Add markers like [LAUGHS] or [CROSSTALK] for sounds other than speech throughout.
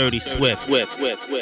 Dirty Swift. Move.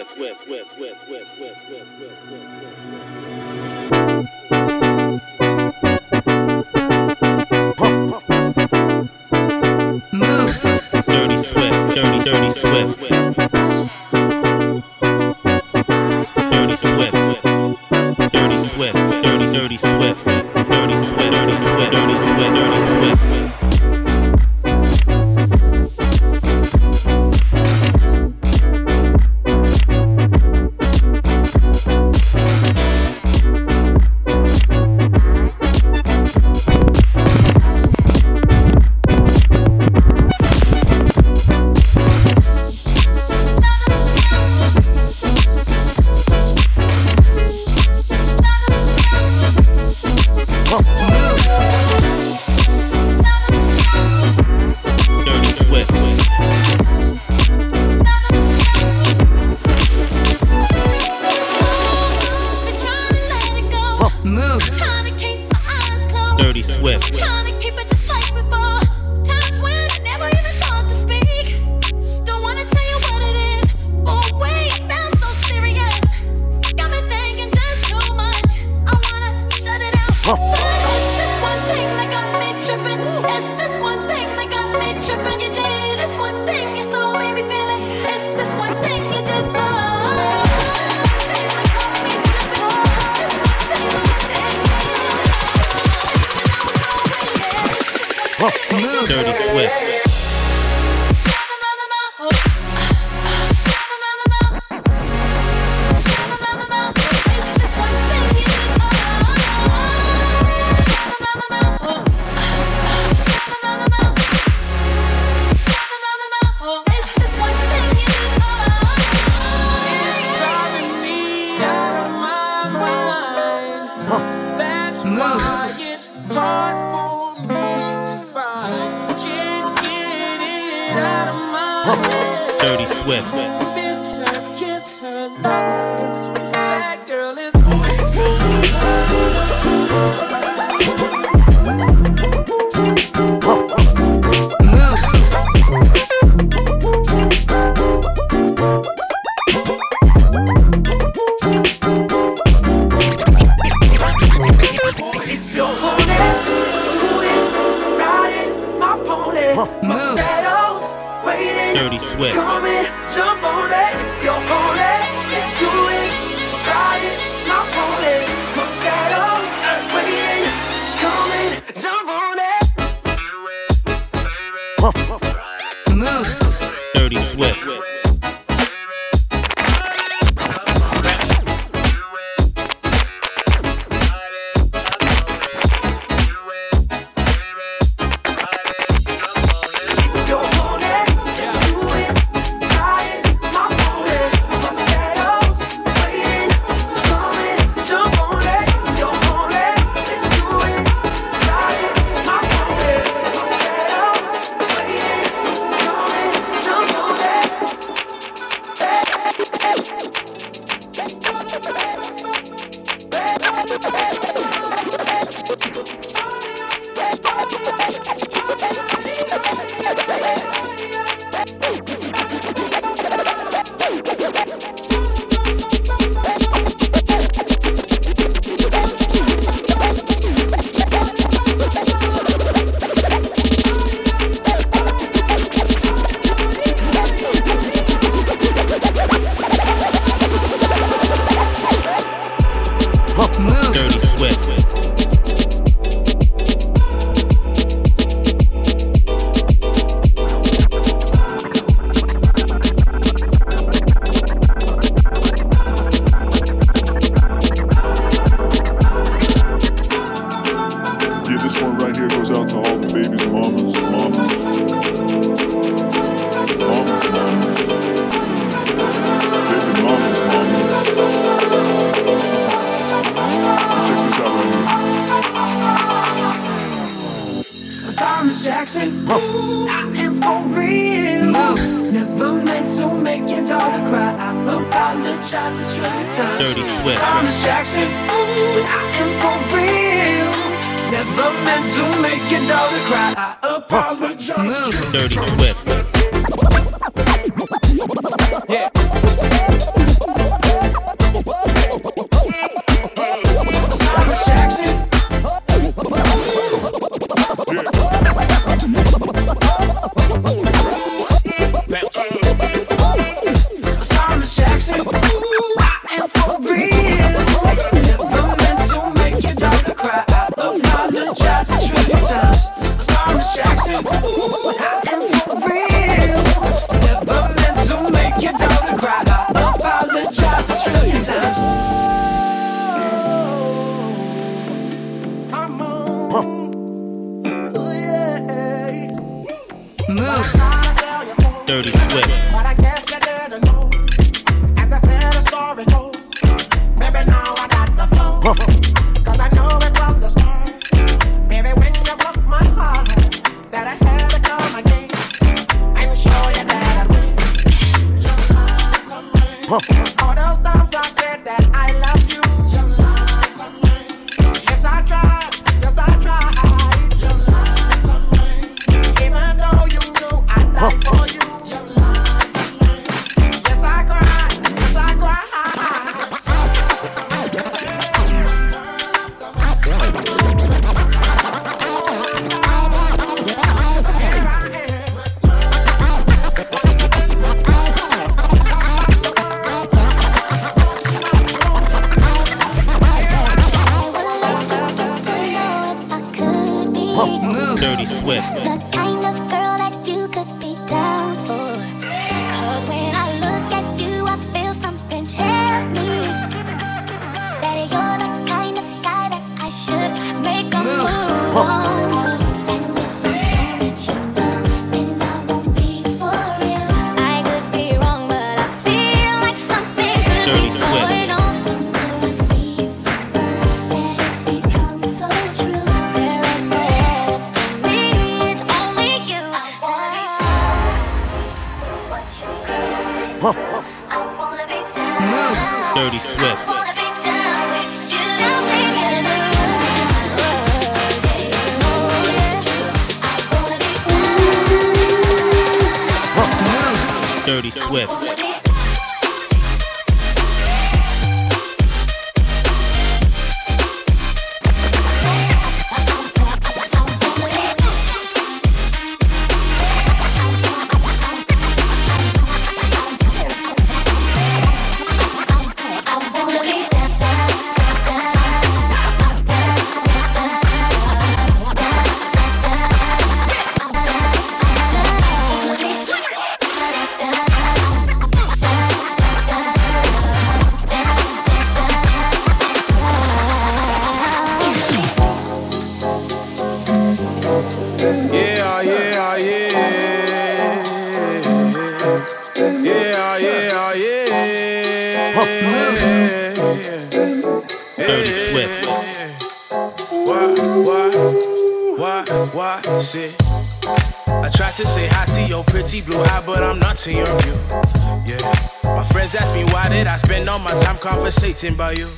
waiting by you.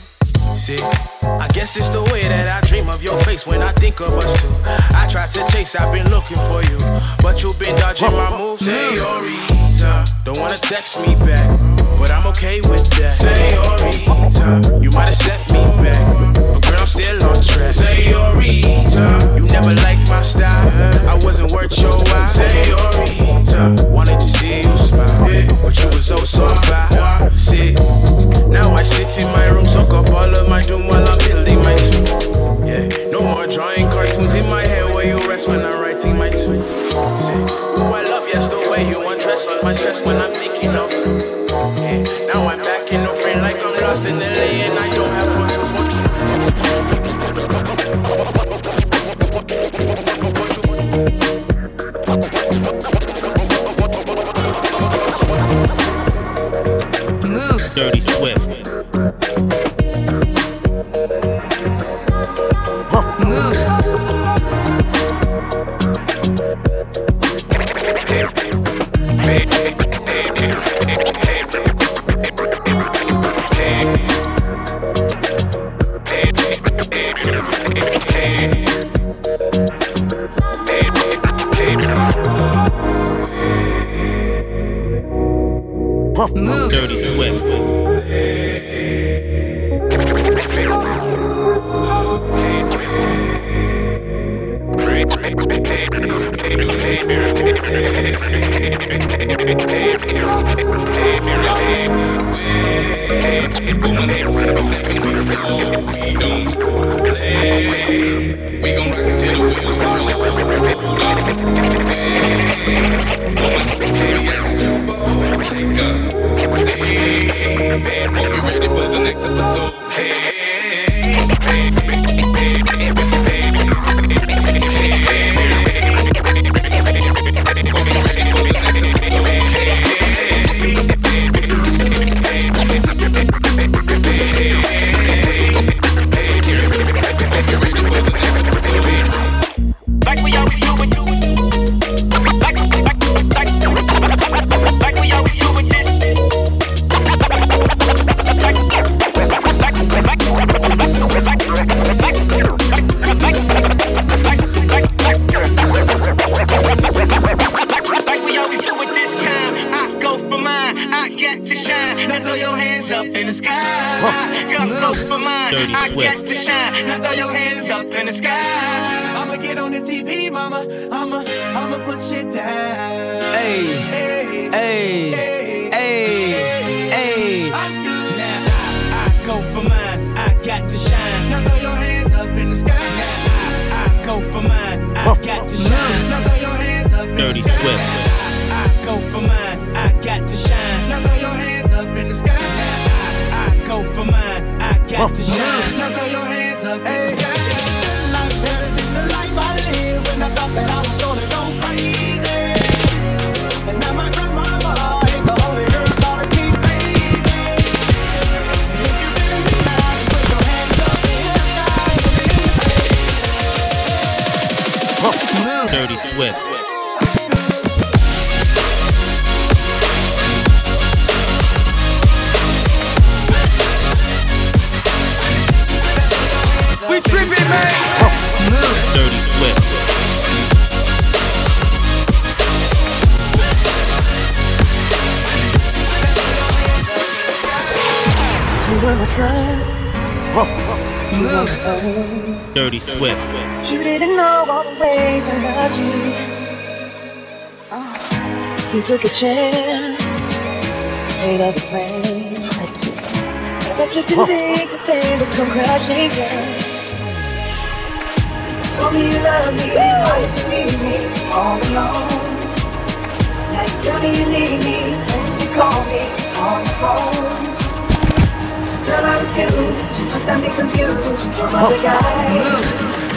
See, I guess it's the way that I dream of your face when I think of us two. I try to chase, I've been looking for you, but you've been dodging my moves. Senorita, uh, don't wanna text me back. love. Hey, Hey, hey, hey, hey, hey. I'm good now. I go for mine, I got to shine. Now throw your hands up in the sky. I go for mine, I got to shine. Now throw your hands up in Dirty the sky. Swift. I go for mine, I got to shine. Now throw your hands up in the sky. I go for mine, I got to shine. Now throw your hands up in the sky. Life better than the life I lived when I thought that I was Move. Dirty Swift. We tripping, man. Move. Dirty Swift. Dirty Swift. You didn't know all the ways I loved you. Oh, you took a chance, made other plans. But you didn't think that they would come crashing down. Told me you love me, why did you leave me all alone? Now you tell me you need me, and you call me on the phone. Girl, I refuse, you must have me confused from other guys.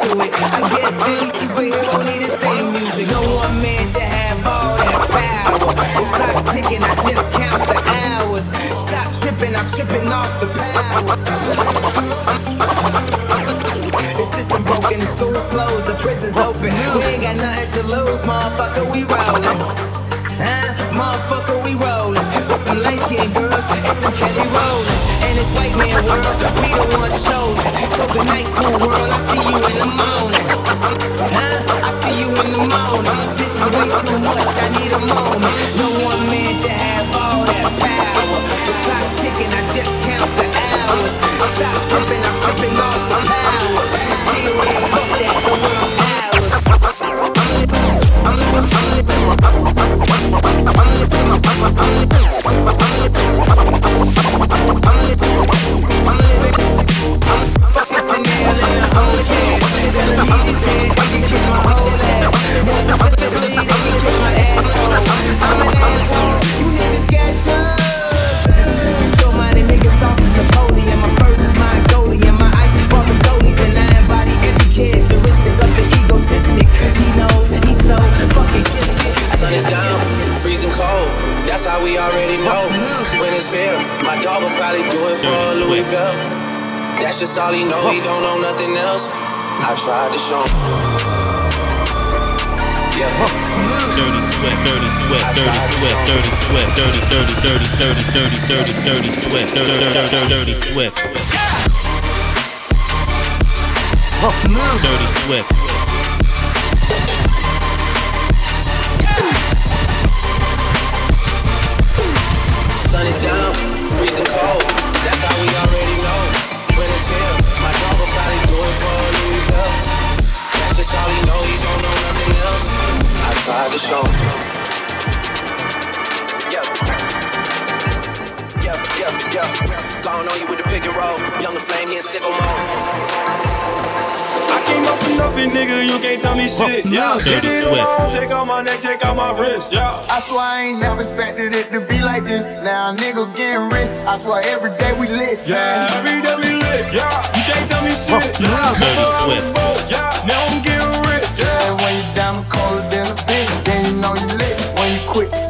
nice ring to it. I guess any superhero need his theme music. No one man should have all that power. The clock's ticking, I just count the hours. Stop tripping, I'm tripping off the power. The system broken, the school's closed, the prison's open. We ain't got nothing to lose, motherfucker, we rollin'. Huh? Motherfucker, we rollin' with some light skinned girls and some Kelly Rollins. And this white man world, we the ones chosen. So good night, cool world, I see you in the morning. Huh? I see you in the morning. This is way too much, I need a moment. No one man should have all that power. The clock's ticking, I just count the hours. Stop tripping, I'm tripping off the power. Deal with that, the world's ours. Fucking I body every characteristic of the egotistic. He knows that he's so fucking tissue. Sun is down, freezing cold. That's how we already know when it's here. My dog will probably do it for all Louis Bell. That's just all he knows he don't know nothing else. I tried to show. Yeah. Swift, Dirty Swift, Dirty Swift, Dirty Swift, Dirty, Dirty, Dirty, Dirty, Dirty, Dirty, Dirty Swift, Dirty, Dirty, Dirty Swift. Dirty Swift. Sun is down, freezing cold. That's how we already know. When it's here, my dog will probably do it for a. That's all he know. He don't know nothing else. I tried to show him. Yeah. Yeah, yeah, yeah. Gone on you with the pick and roll. Younger flame, he in sicko mode. I came up for nothing, nigga. You can't tell me shit. Yeah, Dirty Hit it Swift. Take out my neck, take out my wrist. Yeah. I swear I ain't never expected it to be like this. Now nigga getting rich. I swear every day we lit. Yeah, every day we lit. Yeah, you can't tell me shit. Yeah, Dirty Before I was Swift. Yeah, now I'm getting rich. Yeah. And when you down colder than a bitch, then you know you lit. When you quit,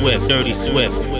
Swift, Dirty Swift.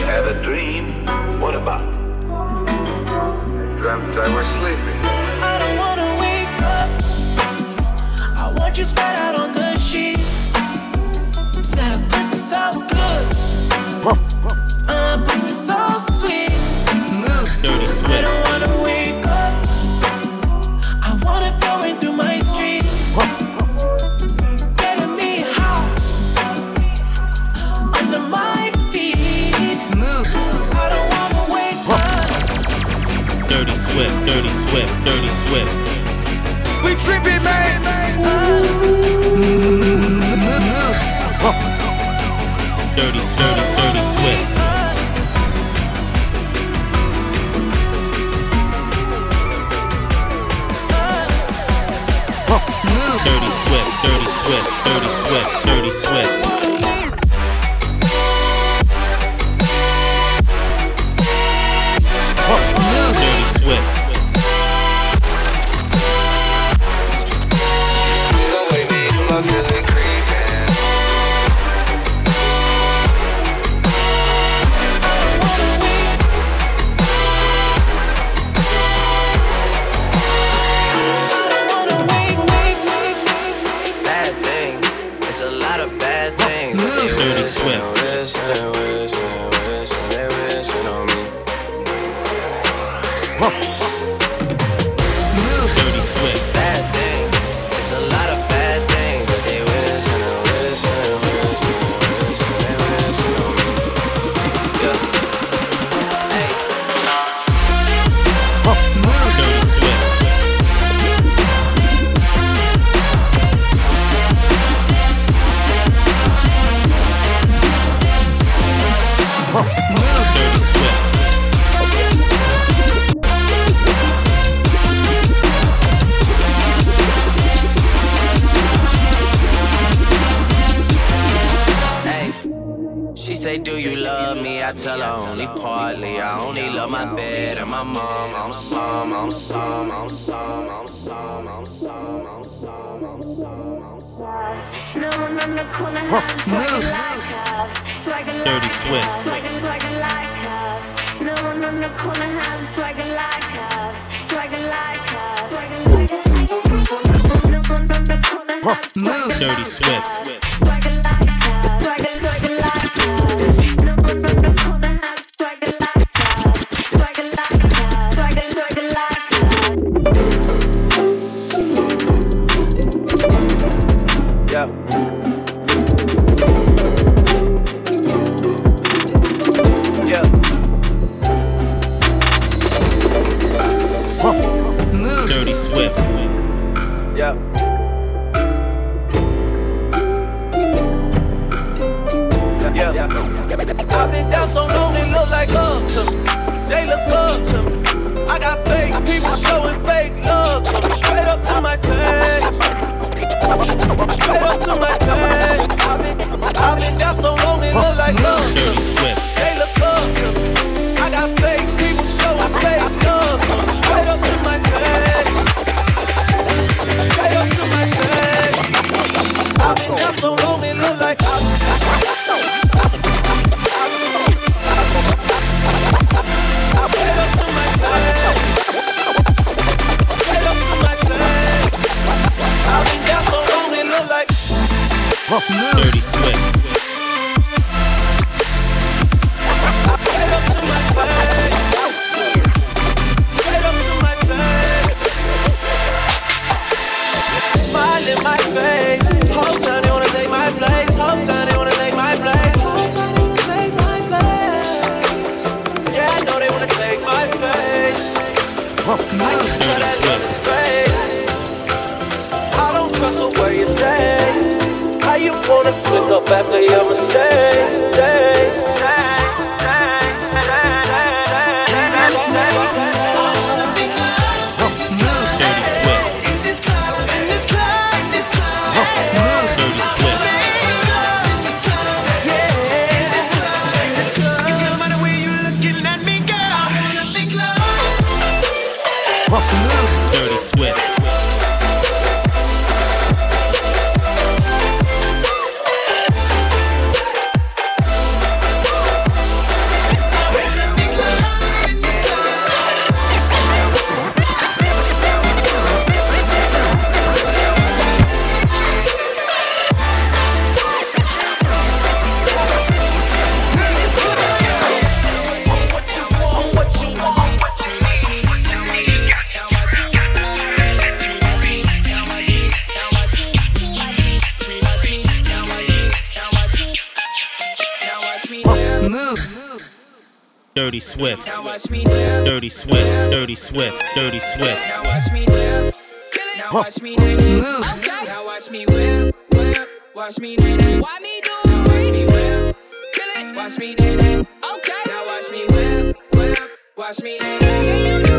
Move. Dirty Swift. Yeah. Yeah. yeah. I've been down so long they look like love to me. They look up to me. I got fake people showing fake love to me. Straight up to my face. Straight up to my face. I've been, I've been down so long they look like love to me. Dirty sweat. up after your mistakes. Dirty Swift. Now watch me dip. Dirty Swift. Dirty Swift. Dirty Swift. Now watch me dip. Now watch me dip. Move. Okay. Now watch me whip, whip. Watch me dip. Why me do? Now watch me whip. Kill it. Watch me dip. Okay. Now watch me whip, whip. Watch me dip.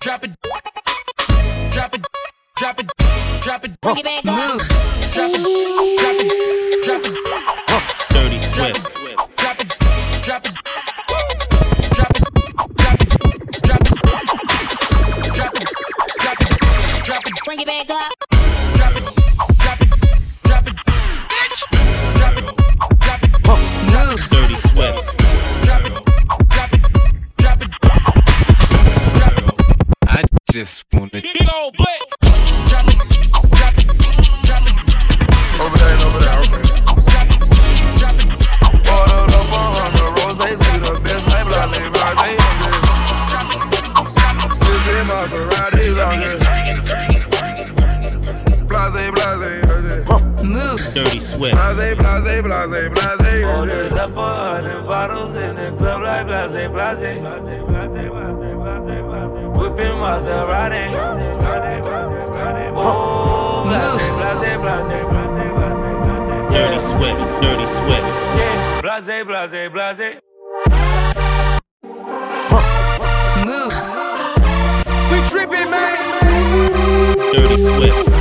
It. Drop it. Drop it. Drop it. Drop it. Move. Drop it. Drop blase, blase, blase, blase, blase, blase, blase. Whipping Maserati. Oh, blase, blase, blase, blase, blase, blase. Dirty Swift. Dirty Swift. Yeah, blase, blase, blase. Move. We tripping, man. Dirty Swift.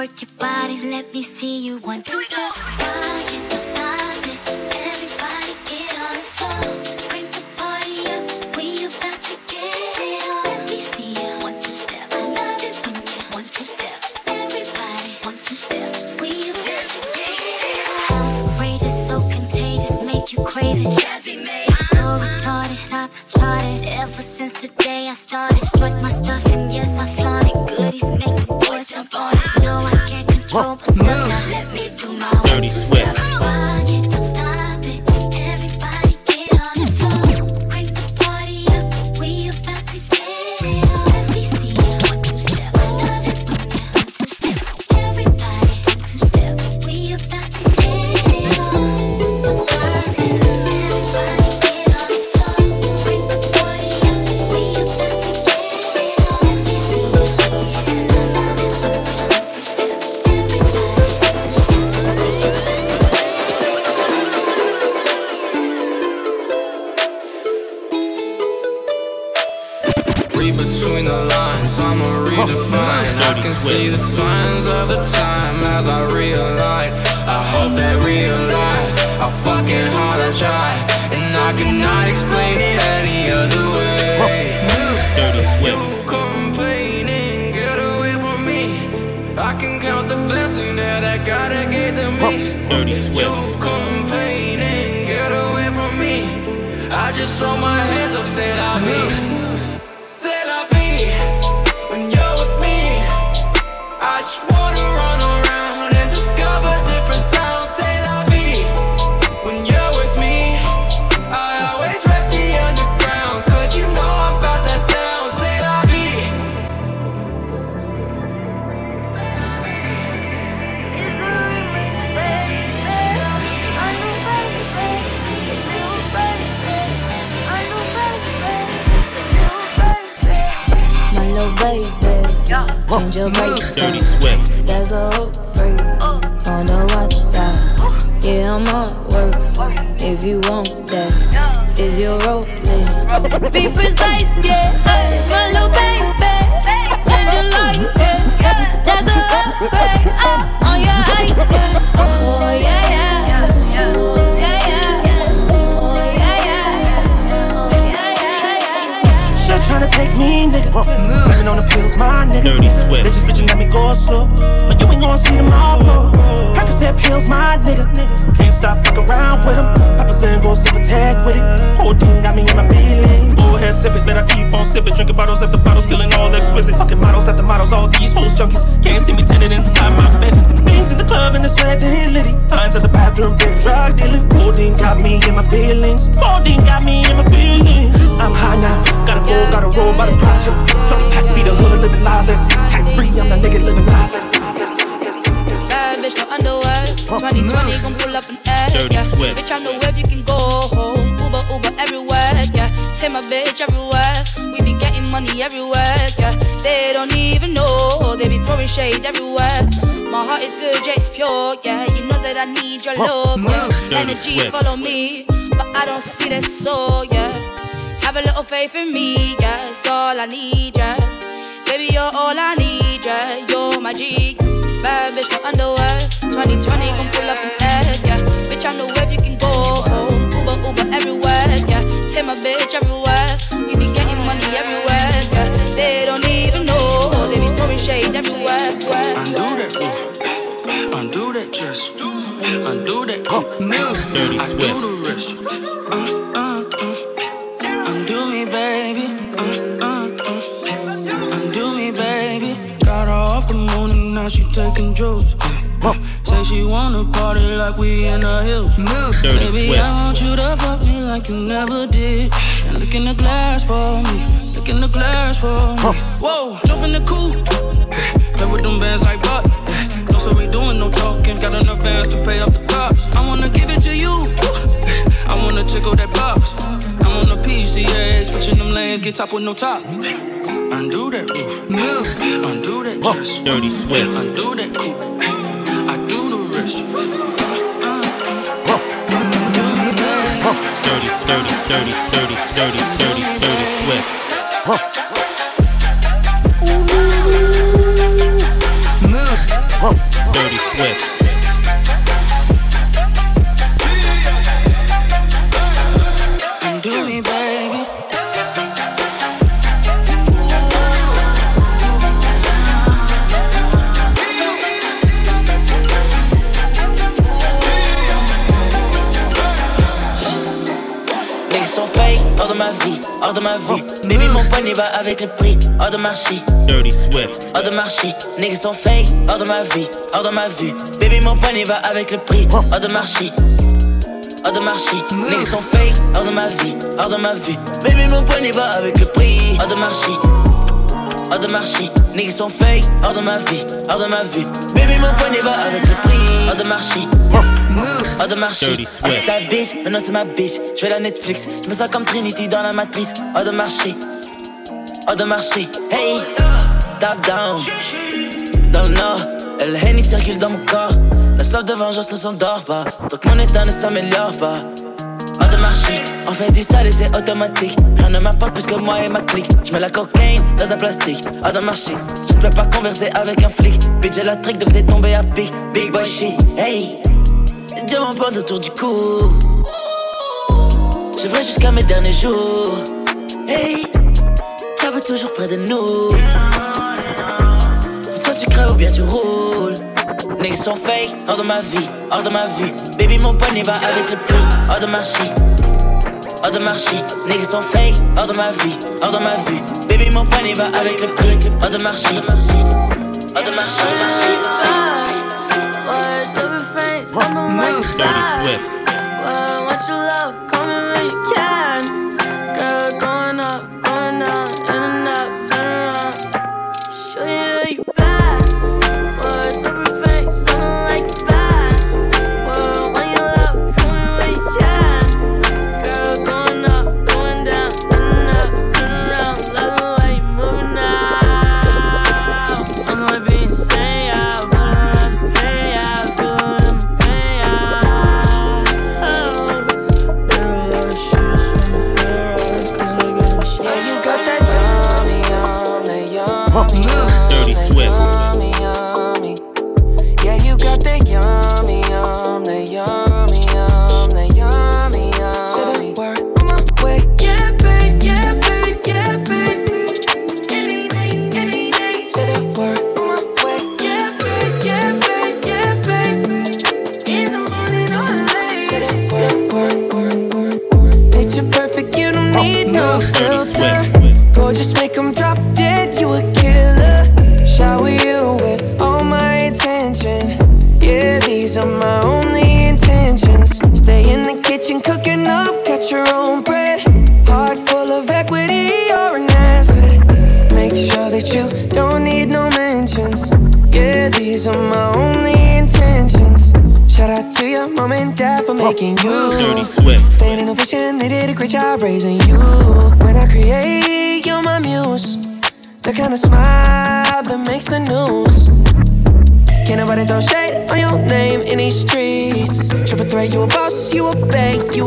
Work your body. Let me see you one, two, step. I cannot explain it any other way. Dirty Swift. You complaining, get away from me. I can count the blessing that I gotta get to me. Dirty Swift. You complaining, get away from me. I just throw my hands up, say la vie. Change your. Dirty Swift. There's a hook break on the watch that. Yeah, I'm on work. If you want that, is your role? Be precise, yeah. Nigga. Dirty Swift. Bitches bitchin' let me go slow. But you ain't gonna see tomorrow. Hacker said pills, my nigga. Nigga. Can't stop fucking around with him. Papa said go sip a tag with it. Whole thing got me in my feelings. Go ahead, sip it, but I keep on sipping. Drinking bottles after bottles, feeling all exquisite. Fucking models after models, all these hoes junkies. Can't see me tinted inside my bed. Things in the club and the sweat, the litty. Lines at the bathroom, big drug dealing. Codeine got me in my feelings. Codeine 2020 gon' pull up an egg. Dirty yeah. Bitch, I know where you can go home. Uber, Uber everywhere, yeah. Take my bitch everywhere. We be getting money everywhere, yeah. They don't even know. They be throwing shade everywhere. My heart is good, yeah, it's pure, yeah. You know that I need your love, yeah. Energies follow me, but I don't see that soul, yeah. Have a little faith in me, yeah. It's all I need, yeah. Baby, you're all I need, yeah. You're my G, bad bitch, no underwear. 2020 gon' pull up an egg, yeah. Bitch, I know if you can go home. Uber, Uber everywhere, yeah. Take my bitch everywhere. We be getting money everywhere, yeah. They don't even know. They be throwing shade everywhere. Undo that roof, undo that chest, undo that coupe. Move. Dirty I Swift. do the rest. Uh, uh, uh. Undo me, baby. Uh, uh, uh. Undo me, baby. Got her off the moon and now she taking drugs. Yeah. Say she wanna party like we in the hills. Move. Dirty Baby, Swift. I want you to fuck me like you never did. And look in the glass for me. Look in the glass for me. Whoa, jump in the coupe. Play with them bands like butt. No, so we doing no talking. Got enough bands to pay off the cops. I wanna give it to you. I wanna tickle that box. I'm on the PCH, switching them lanes, get top with no top. Undo that roof. Move. Undo that chest. Dirty Swift. Undo that coupe. Rest. Dirty, sturdy, sturdy, sturdy, sturdy, sturdy, sturdy Swift. Hors de ma vie. Baby, mon poignet va avec le prix, hors de marché, Dirty Swift. hors de marché. Niggas sont fake, hors de ma vie, hors de ma vue. Baby, mon poignet va avec le prix, hors de marché. Hors de marché, niggas sont fake, hors de ma vie, hors de ma vue. Baby, mon poignet va avec le prix, hors de marché. Hors de marché, niggas sont fake, hors de ma vie, hors de ma vue. Baby, mon poignet va avec le prix, hors de marché. Hors de marché, Dirty oh, Swift. c'est ta bitch, maintenant c'est ma bitch. Je vais la Netflix, je me sens comme Trinity dans la matrice. Hors de marché, hors de marché, hey, top down. Dans le nord, le Henny circule dans mon corps. La soif de vengeance ne s'endort pas, tant que mon état ne s'améliore pas. Hors de marché, on fait du sale et c'est automatique. Rien ne m'importe plus que moi et ma clique. Je mets la cocaïne dans un plastique. Hors de marché, je ne peux pas converser avec un flic. Bitch, j'ai la trick donc t'es tombé à pic. Big boy shit, hey. Les diamants pendent autour du cou. Je vrai jusqu'à mes derniers jours. Hey, Tu Diable toujours près de nous. Ce soit sucré ou bien tu roules. Niggas sont fake, hors de ma vie, hors de ma vue. Baby, mon poignet va avec le prix, hors de marché. Hors de marché, niggas sont fake, hors de ma vie, hors de ma vue. Baby, mon poignet va avec le prix, hors de marché. Hors de marché, hors de marché.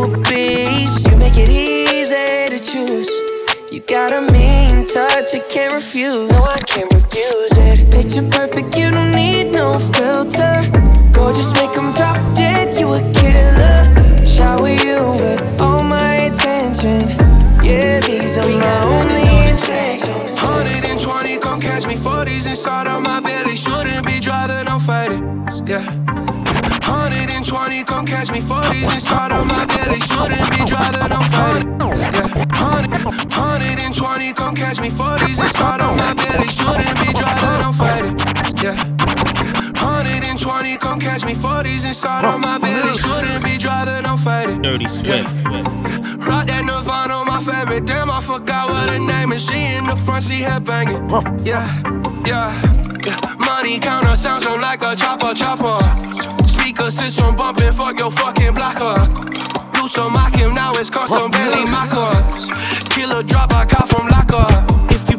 rupees. You make it easy to choose. You got a mean touch, I can't refuse. No, I can't refuse it. Picture perfect, you don't need no filter. Gorgeous, make them drop dead, you a killer. Shower you with all my attention. Yeah, these are my only intentions. 120, come catch me. 40s inside of my belly. Shouldn't be driving, I'm fighting. Yeah. 120, come catch me for these inside of my belly. Shouldn't be driving, I'm fighting. Yeah, 120, come catch me for these inside of my belly. Shouldn't be driving, I'm fighting. Yeah. 120, come catch me 40s inside on my belly. Shouldn't be driving, I'm fighting. Dirty Swift. Yeah. Rock that Nirvana, my favorite. Damn, I forgot what her name is. She in the front, she head banging. Yeah, yeah. yeah. Money counter sounds like a chopper, chopper speaker, sit some bump fuck your fucking blocker. Do some mock him, now it's called some Bentley Maca. Killer drop I got from Locker. If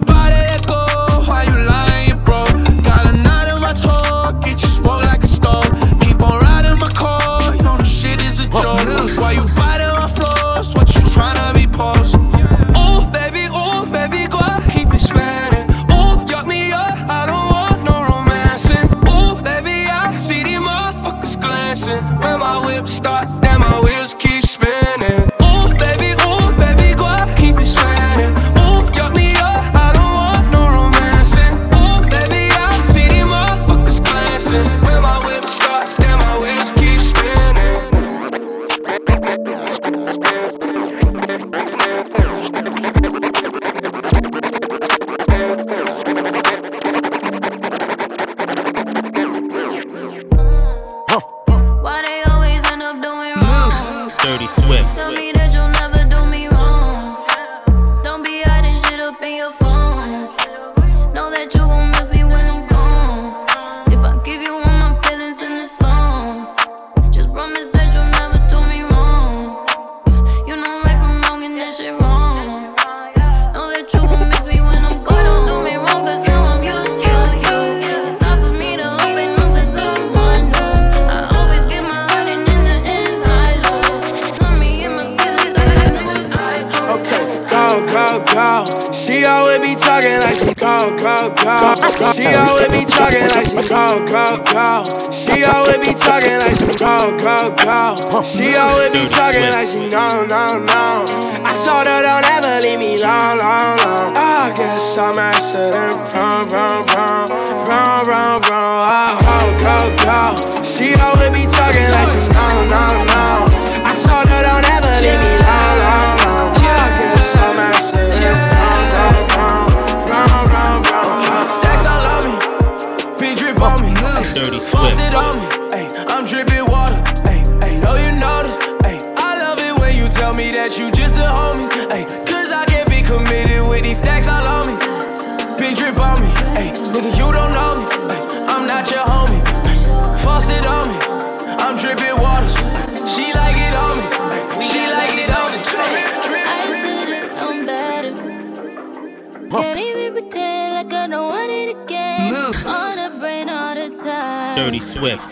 Dirty Swift.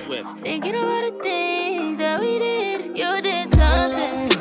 Thinking about the things that we did. You did something.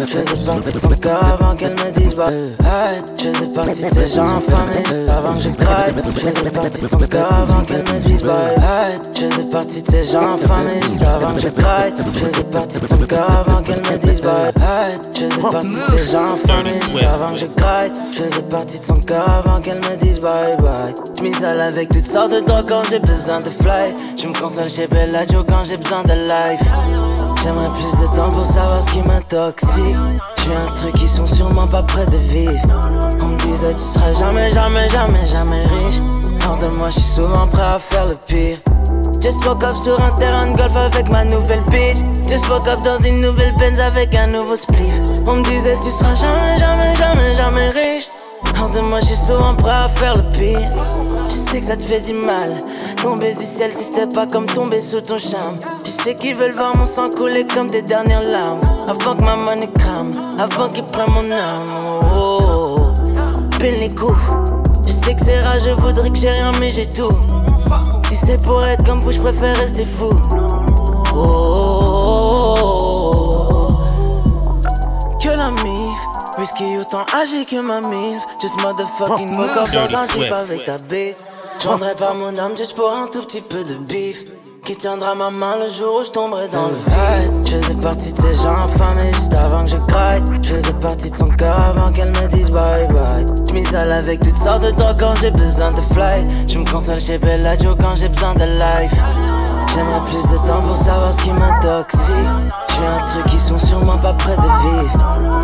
Je faisais partie de son cœur avant qu'elle me dise bye. Hey, je faisais partie de ces gens juste avant que je graille. Je faisais partie de son cœur avant qu'elle me dise bye. Hey, je faisais partie de ces gens infamés juste avant que je graille. Je faisais partie de son cœur avant qu'elle me dise bye. Hey, je faisais partie de ces gens infamés juste avant que je graille. Je faisais partie de son cœur avant qu'elle me dise bye bye. Je m'isole avec toutes sortes de drogues quand j'ai besoin de fly. Je me console chez Bellagio quand j'ai besoin de life. J'aimerais plus de temps pour savoir ce qui m'intoxique. Je suis un truc qui sont sûrement pas près de vivre. On me disait tu seras jamais, jamais, jamais, jamais riche. Hors de moi, je suis souvent prêt à faire le pire. Just woke up sur un terrain de golf avec ma nouvelle bitch. Just woke up dans une nouvelle Benz avec un nouveau spliff. On me disait tu seras jamais, jamais, jamais, jamais riche. Hors de moi, je suis souvent prêt à faire le pire. Je sais que ça te fait du mal. Tomber du ciel si c'était pas comme tomber sous ton charme. Je sais qu'ils veulent voir mon sang couler comme des dernières larmes. Avant que ma money crame, avant qu'ils prennent mon âme. Oh, les coups. Je sais que c'est rare, je voudrais que j'ai rien, mais j'ai tout. Si c'est pour être comme vous, je préfère rester fou. Oh, oh, oh, oh. Que la mif, whisky autant âgé que ma milf. Just motherfucking woke up dans un jeep avec ta bitch. Je vendrais pas mon âme juste pour un tout petit peu de bif. Qui tiendra ma main le jour où je tomberai dans le vide. Je faisais partie de ces gens infamés juste avant que je graille. Je faisais partie de son cœur avant qu'elle me dise bye bye. Je m'isole avec toutes sortes de drogues quand j'ai besoin de fly. Je me console chez Bellagio quand j'ai besoin de life. J'aimerais plus de temps pour savoir ce qui m'intoxique. Suis un truc qui sont sûrement pas près de vivre.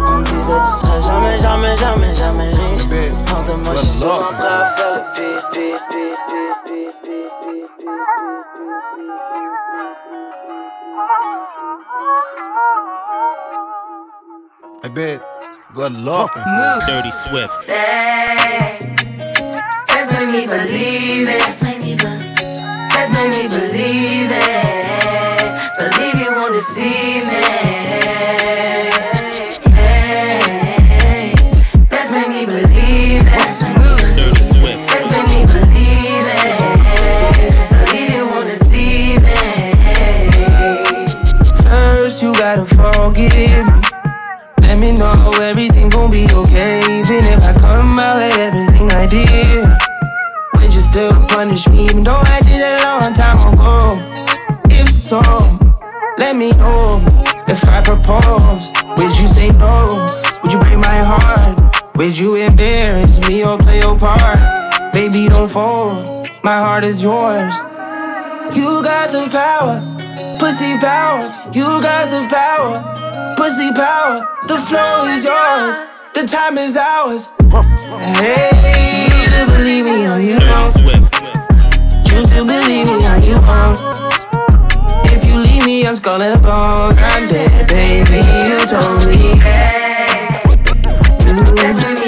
On me disait tu seras jamais, jamais, jamais, jamais riche. Hors de moi, je suis souvent prêt à faire le Hey, bitch. Good luck. Move. Dirty Swift. Let's make me believe it. Let's make me believe Let's me believe it. Believe you won't deceive me. Forgive me. Let me know everything gon' be okay. Even if I come out with everything I did. Would you still punish me even though I did it a long time ago? If so, let me know. If I propose, would you say no? Would you break my heart? Would you embarrass me or play your part? Baby, don't fold. My heart is yours. You got the power, pussy power. You got the power, pussy power. The flow is yours, the time is ours. Hey, you still believe me or you don't? You still believe me or you won't? If you leave me, I'm skull and bone. I'm dead, baby. You told me. Let's make me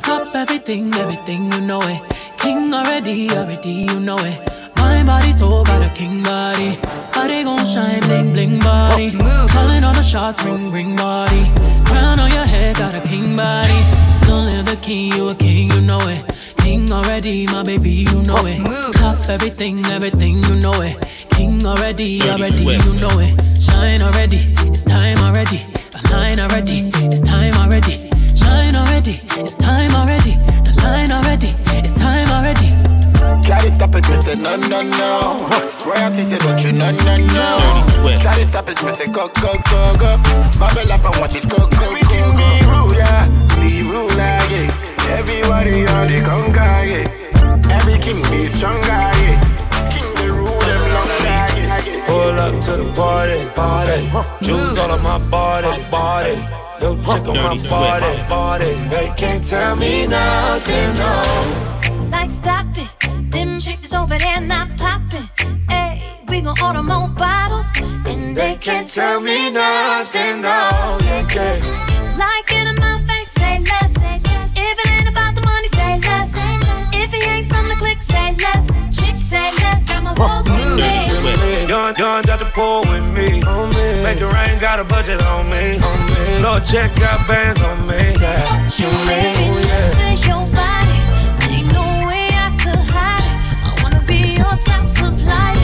Top everything, everything, you know it. King already, already, you know it. My body, soul, got a king body. Body gon' shine, bling, bling body. Calling all the shots, ring, ring body. Crown on your head, got a king body. Don't live the king, you a king, you know it. King already, my baby, you know it. Top everything, everything, you know it. King already, already, you know it. Shine already, it's time already. The line already, it's time already. Shine already, it's time already. The line already, it's time already. Try to stop it, me say no, no, no. [LAUGHS] Royalty say don't you, no, no, no. Try to stop it, me say go, go, go, go. Bubble up and watch it go, go, go, go. Be rude, yeah. Be rude, yeah. Everybody on the conga, yeah. Every king be stronger, yeah. Pull up to the party, party. Jewels all on my body, body. Yo, chick on my body, body. They can't tell me nothing, no. Like stop it, them chicks over there not popping. Hey, we gon' order more bottles, and they can't tell me nothing, no. Yeah, yeah. Like in my face, say less. If it ain't about the money, say less. If he ain't from the clique, say less. Chicks say less. Got my good sweat. Young, young, got the pool with me. Make the rain, got a budget on me. Lord, check out bands on me. You made me to your body. Ain't no way I could hide it. I wanna be your top supplier.